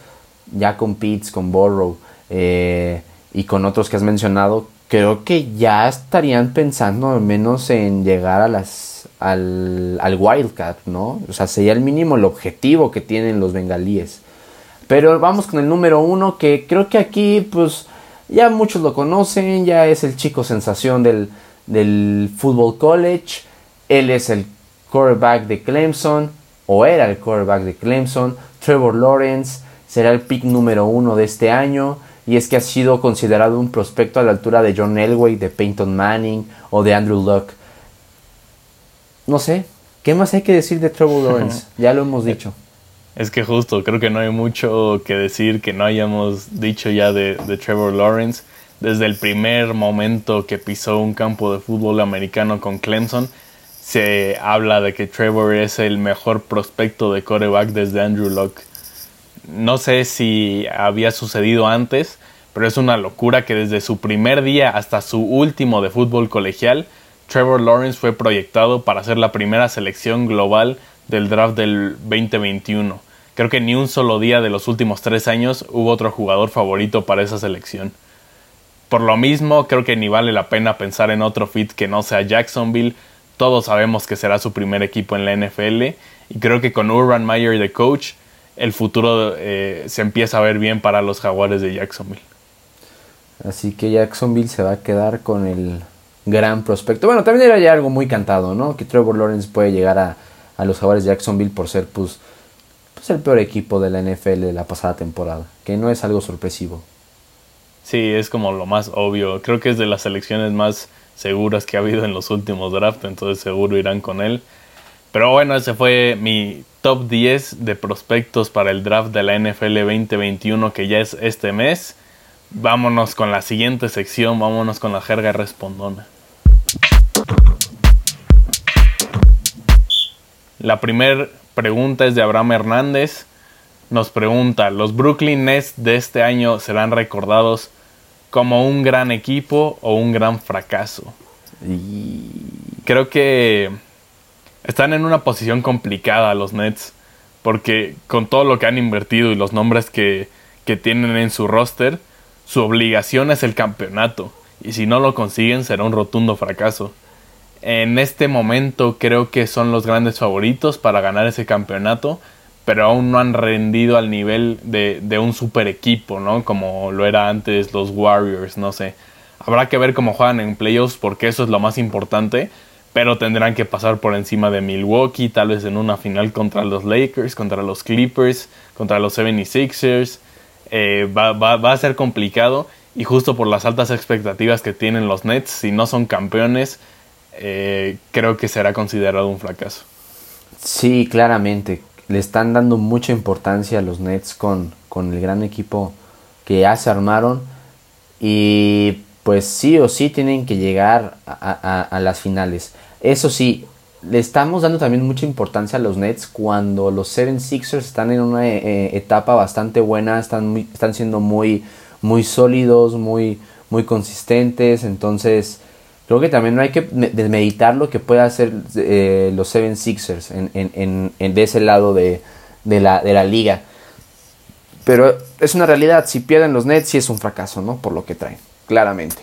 ya con Pitts, con Borrow eh, y con otros que has mencionado, creo que ya estarían pensando al menos en llegar a las al, al Wildcat, ¿no? O sea, sería el mínimo el objetivo que tienen los bengalíes. Pero vamos con el número uno, que creo que aquí, pues, ya muchos lo conocen, ya es el chico sensación del, del Football College. Él es el quarterback de Clemson, o era el quarterback de Clemson. Trevor Lawrence será el pick número uno de este año y es que ha sido considerado un prospecto a la altura de John Elway, de Peyton Manning o de Andrew Luck. No sé, ¿qué más hay que decir de Trevor [LAUGHS] Lawrence? ya lo hemos dicho. Es que justo, creo que no hay mucho que decir que no hayamos dicho ya de, de Trevor Lawrence. Desde el primer momento que pisó un campo de fútbol americano con Clemson, se habla de que Trevor es el mejor prospecto de coreback desde Andrew Luck. No sé si había sucedido antes, pero es una locura que desde su primer día hasta su último de fútbol colegial, Trevor Lawrence fue proyectado para ser la primera selección global del draft del 2021. Creo que ni un solo día de los últimos tres años hubo otro jugador favorito para esa selección. Por lo mismo, creo que ni vale la pena pensar en otro fit que no sea Jacksonville. Todos sabemos que será su primer equipo en la NFL y creo que con Urban Meyer de coach, el futuro eh, se empieza a ver bien para los jaguares de Jacksonville. Así que Jacksonville se va a quedar con el gran prospecto. Bueno, también era ya algo muy cantado, ¿no? Que Trevor Lawrence puede llegar a, a los jaguares de Jacksonville por ser, pues, pues, el peor equipo de la NFL de la pasada temporada. Que no es algo sorpresivo. Sí, es como lo más obvio. Creo que es de las selecciones más seguras que ha habido en los últimos drafts, entonces seguro irán con él. Pero bueno, ese fue mi top 10 de prospectos para el draft de la NFL 2021 que ya es este mes. Vámonos con la siguiente sección, vámonos con la jerga respondona. La primera pregunta es de Abraham Hernández. Nos pregunta, ¿los Brooklyn Nets de este año serán recordados como un gran equipo o un gran fracaso? Y creo que están en una posición complicada los Nets, porque con todo lo que han invertido y los nombres que, que tienen en su roster, su obligación es el campeonato, y si no lo consiguen será un rotundo fracaso. En este momento creo que son los grandes favoritos para ganar ese campeonato, pero aún no han rendido al nivel de, un super equipo, ¿no? Como lo era antes los Warriors, no sé. Habrá que ver cómo juegan en playoffs porque eso es lo más importante, pero tendrán que pasar por encima de Milwaukee, tal vez en una final contra los Lakers, contra los Clippers, contra los 76ers. Eh, va, va, a ser complicado y justo por las altas expectativas que tienen los Nets, si no son campeones, eh, creo que será considerado un fracaso. Sí, claramente. Le están dando mucha importancia a los Nets con, con el gran equipo que ya se armaron y pues sí o sí tienen que llegar a, las finales. Eso sí, le estamos dando también mucha importancia a los Nets cuando los Seven Sixers están en una eh, etapa bastante buena, están, están siendo muy, muy sólidos, muy, muy consistentes. Entonces, creo que también no hay que desmeditar lo que pueda hacer eh, los Seven Sixers en, en, en, de ese lado de, de, la, de la liga. Pero es una realidad, si pierden los Nets sí es un fracaso, ¿no? Por lo que traen claramente.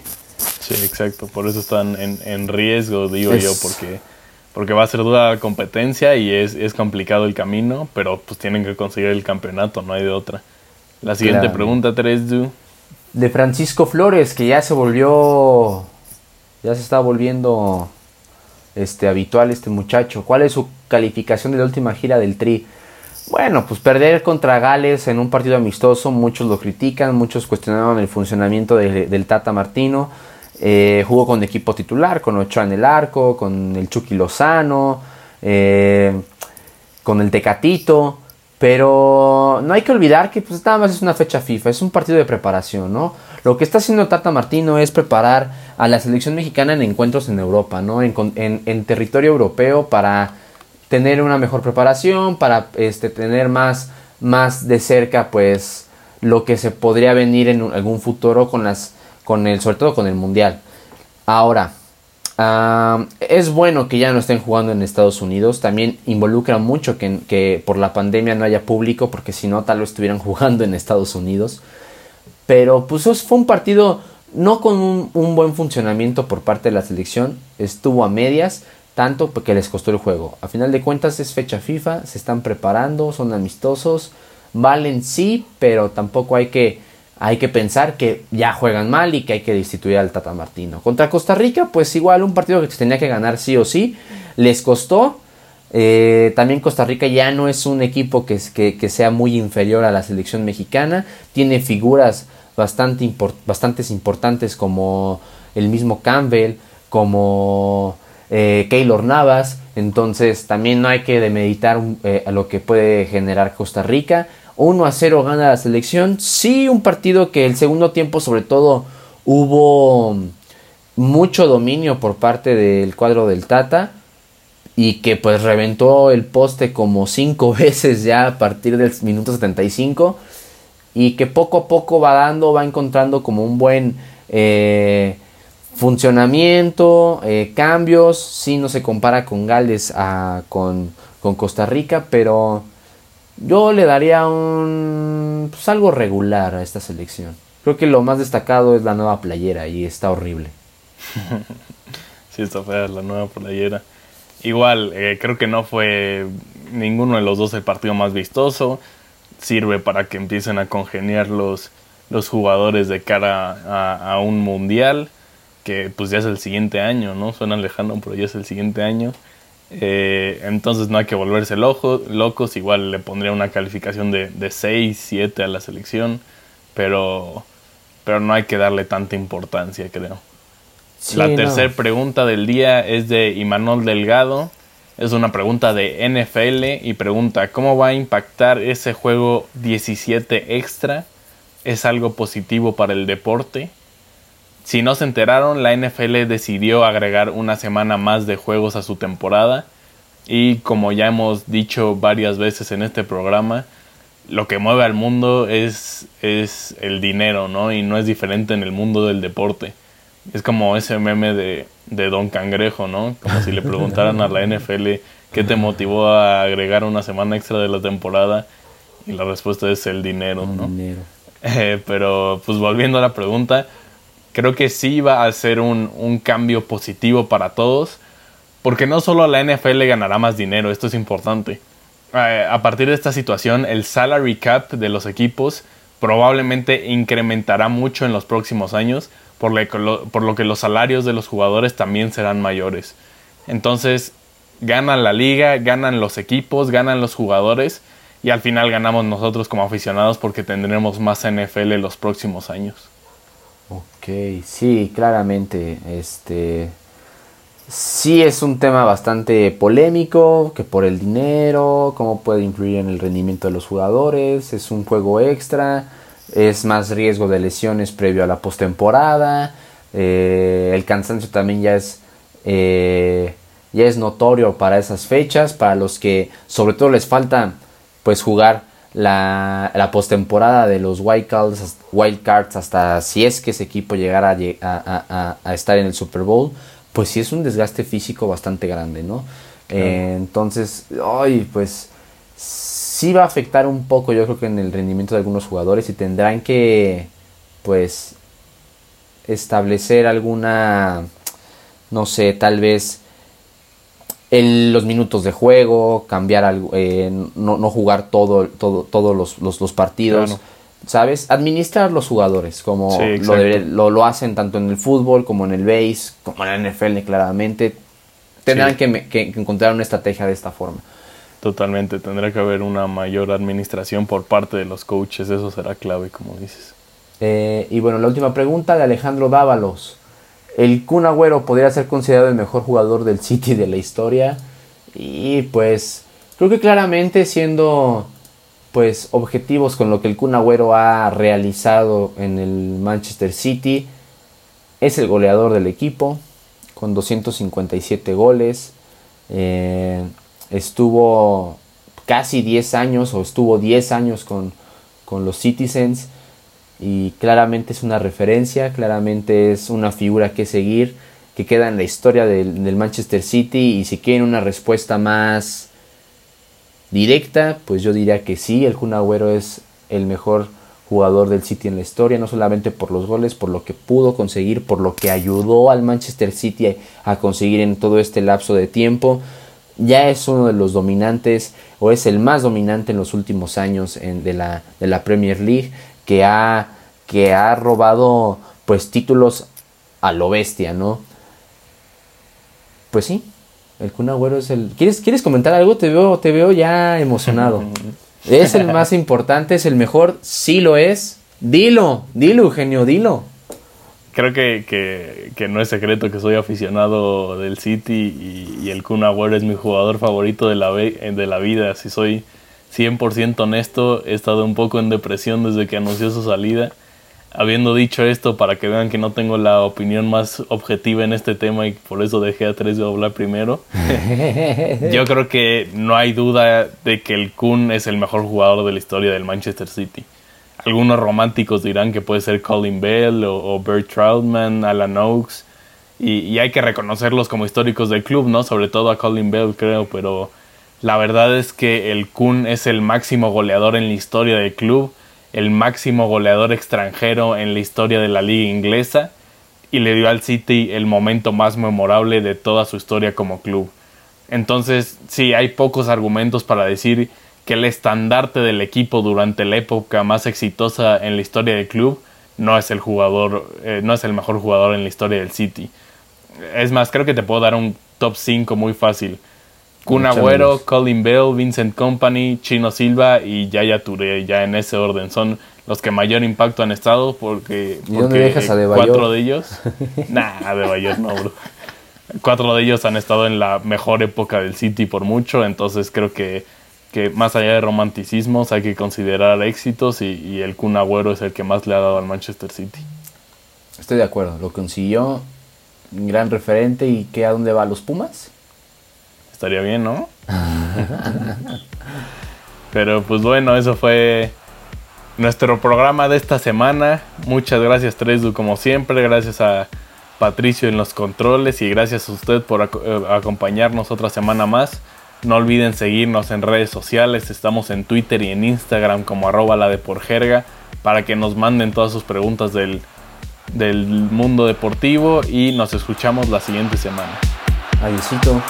Sí, exacto, por eso están en, riesgo, digo yo, porque, porque va a ser dura la competencia y es, complicado el camino, pero pues tienen que conseguir el campeonato, no hay de otra. La siguiente pregunta, Teresdu. De Francisco Flores, que ya se volvió, ya se está volviendo este, habitual este muchacho. ¿Cuál es su calificación de la última gira del Tri? Bueno, pues perder contra Gales en un partido amistoso, muchos lo critican, muchos cuestionaron el funcionamiento del Tata Martino. Eh, jugó con equipo titular, con Ochoa en el arco, con el Chucky Lozano, eh, con el Tecatito. Pero no hay que olvidar que pues, nada más es una fecha FIFA, es un partido de preparación, ¿no? Lo que está haciendo Tata Martino es preparar a la selección mexicana en encuentros en Europa, ¿no? en territorio europeo para tener una mejor preparación, para este, tener más, más de cerca pues lo que se podría venir en algún futuro con las con el sobre todo con el mundial. Ahora, es bueno que ya no estén jugando en Estados Unidos. También involucra mucho que, que, por la pandemia no haya público, porque si no, tal vez estuvieran [LAUGHS] jugando en Estados Unidos. Pero pues fue un partido no con un, un, buen funcionamiento por parte de la selección. Estuvo a medias tanto porque les costó el juego. A final de cuentas es fecha FIFA, se están preparando, son amistosos, valen sí, pero tampoco hay que, hay que pensar que ya juegan mal y que hay que destituir al Tata Martino. Contra Costa Rica, pues igual un partido que tenía que ganar sí o sí, les costó, Eh, también Costa Rica ya no es un equipo que, sea muy inferior a la selección mexicana. Tiene figuras bastante importantes como el mismo Campbell, como eh, Keylor Navas. Entonces también no hay que demeditar eh, a lo que puede generar Costa Rica. 1 a 0 gana la selección. Sí, un partido que el segundo tiempo sobre todo hubo mucho dominio por parte del cuadro del Tata y que pues reventó el poste como cinco [LAUGHS] veces ya a partir del minuto 75 y que poco a poco va dando, va encontrando como un buen eh, funcionamiento, eh, cambios, sí no se compara con Gales a, con, con, Costa Rica, pero yo le daría un pues, algo regular a esta selección. Creo que lo más destacado es la nueva playera y está horrible. [LAUGHS] sí, está fea la nueva playera. Igual, eh, creo que no fue ninguno de los dos el partido más vistoso. Sirve para que empiecen a congeniar los, los jugadores de cara a, un mundial, que pues ya es el siguiente año, ¿no? Suena lejano, pero ya es el siguiente año. Eh, entonces no hay que volverse loco, locos. Igual le pondría una calificación de, de 6, 7 a la selección, pero, pero no hay que darle tanta importancia, creo la tercera pregunta del día es de Imanol Delgado. Es una pregunta de NFL y pregunta, ¿cómo va a impactar ese juego 17 extra? ¿Es algo positivo para el deporte? Si no se enteraron, la NFL decidió agregar una semana más de juegos a su temporada y como ya hemos dicho varias veces en este programa, lo que mueve al mundo es, es el dinero, ¿no? Y no es diferente en el mundo del deporte. Es como ese meme de, Don Cangrejo, ¿no? Como si le [LAUGHS] preguntaran a la NFL qué te motivó a agregar una semana extra de la temporada y la respuesta es el dinero, ¿no? Dinero. Eh, pero pues volviendo a la pregunta, creo que sí va a ser un, un cambio positivo para todos, porque no solo la NFL ganará más dinero, esto es importante. Eh, a partir de esta situación, el salary cap de los equipos probablemente incrementará mucho en los próximos años, por lo, que los salarios de los jugadores también serán mayores. Entonces, ganan la liga, ganan los equipos, ganan los jugadores y al final ganamos nosotros como aficionados porque tendremos más NFL en los próximos años. Ok, sí, claramente, este sí es un tema bastante polémico, que por el dinero, cómo puede influir en el rendimiento de los jugadores, es un juego extra es más riesgo de lesiones previo a la postemporada. Eh, el cansancio también ya es, eh, ya es notorio para esas fechas, para los que sobre todo les falta pues jugar la, la postemporada de los wild cards, wild cards hasta si es que ese equipo llegara a, a, estar en el Super Bowl, pues sí es un desgaste físico bastante grande, ¿no? Eh, entonces, ay, pues sí va a afectar un poco, yo creo que en el rendimiento de algunos jugadores y tendrán que, pues, establecer alguna, no sé, tal vez en los minutos de juego, cambiar algo, eh, no, no, jugar todo, todo, todos los, los, partidos. ¿Sabes? Administrar los jugadores, como lo, lo, hacen tanto en el fútbol como en el base, como en la NFL claramente. Tendrán que, que encontrar una estrategia de esta forma. Totalmente, tendrá que haber una mayor administración por parte de los coaches, eso será clave, como dices. Eh, y bueno, la última pregunta de Alejandro Dávalos. ¿El Kun Agüero podría ser considerado el mejor jugador del City de la historia? Y pues, creo que claramente siendo pues objetivos con lo que el Kun Agüero ha realizado en el Manchester City, es el goleador del equipo, con 257 goles. Eh, estuvo casi 10 años o estuvo 10 años con, los Citizens y claramente es una referencia, claramente es una figura que seguir, que queda en la historia del, Manchester City y si quieren una respuesta más directa, pues yo diría que sí, el Kun Agüero es el mejor jugador del City en la historia, no solamente por los goles, por lo que pudo conseguir, por lo que ayudó al Manchester City a conseguir en todo este lapso de tiempo, ya es uno de los dominantes o es el más dominante en los últimos años de, la, de, la, Premier League que ha, que ha robado pues títulos a lo bestia, ¿no? Pues sí, El Kun Agüero es el... ¿Quieres, ¿Quieres comentar algo? Te veo, te veo ya emocionado. [LAUGHS] ¿Es el más importante? ¿Es el mejor? Sí lo es. Dilo, dilo, Eugenio, dilo. Creo que, que, que no es secreto que soy aficionado del City y, el Kun Agüero es mi jugador favorito de la, de la vida. Si soy 100% honesto, he estado un poco en depresión desde que anunció su salida habiendo dicho esto, para que vean que no tengo la opinión más objetiva en este tema y por eso dejé a Tres de hablar primero, [LAUGHS] yo creo que no hay duda de que el Kun es el mejor jugador de la historia del Manchester City. Algunos románticos dirán que puede ser Colin Bell o, Bert Troutman, Alan Oaks, y, y, hay que reconocerlos como históricos del club, ¿no? Sobre todo a Colin Bell, creo, pero la verdad es que el Kun es el máximo goleador en la historia del club el máximo goleador extranjero en la historia de la liga inglesa y le dio al City el momento más memorable de toda su historia como club. Entonces, sí, hay pocos argumentos para decir que el estandarte del equipo durante la época más exitosa en la historia del club no es el jugador, eh, no es el mejor jugador en la historia del City. Es más, creo que te puedo dar un top 5 muy fácil. Kun Agüero, Colin Bell, Vincent Company, Chino Silva y Yaya Touré, ya en ese orden. Son los que mayor impacto han estado porque, cuatro de ellos... [LAUGHS] nah, de Bayor no, bro. Cuatro de ellos han estado en la mejor época del City por mucho, entonces creo que, que más allá de romanticismos hay que considerar éxitos y, y el Kun Agüero es el que más le ha dado al Manchester City. Estoy de acuerdo, lo consiguió, gran referente y ¿qué a dónde va los Pumas? Estaría bien, ¿no? Pero pues bueno, eso fue nuestro programa de esta semana. Muchas gracias, Tresdu, como siempre. Gracias a Patricio en los controles y gracias a usted por eh, acompañarnos otra semana más. No olviden seguirnos en redes sociales. Estamos en Twitter y en Instagram como arroba la de por jerga para que nos manden todas sus preguntas del, del mundo deportivo y nos escuchamos la siguiente semana. Adiósito.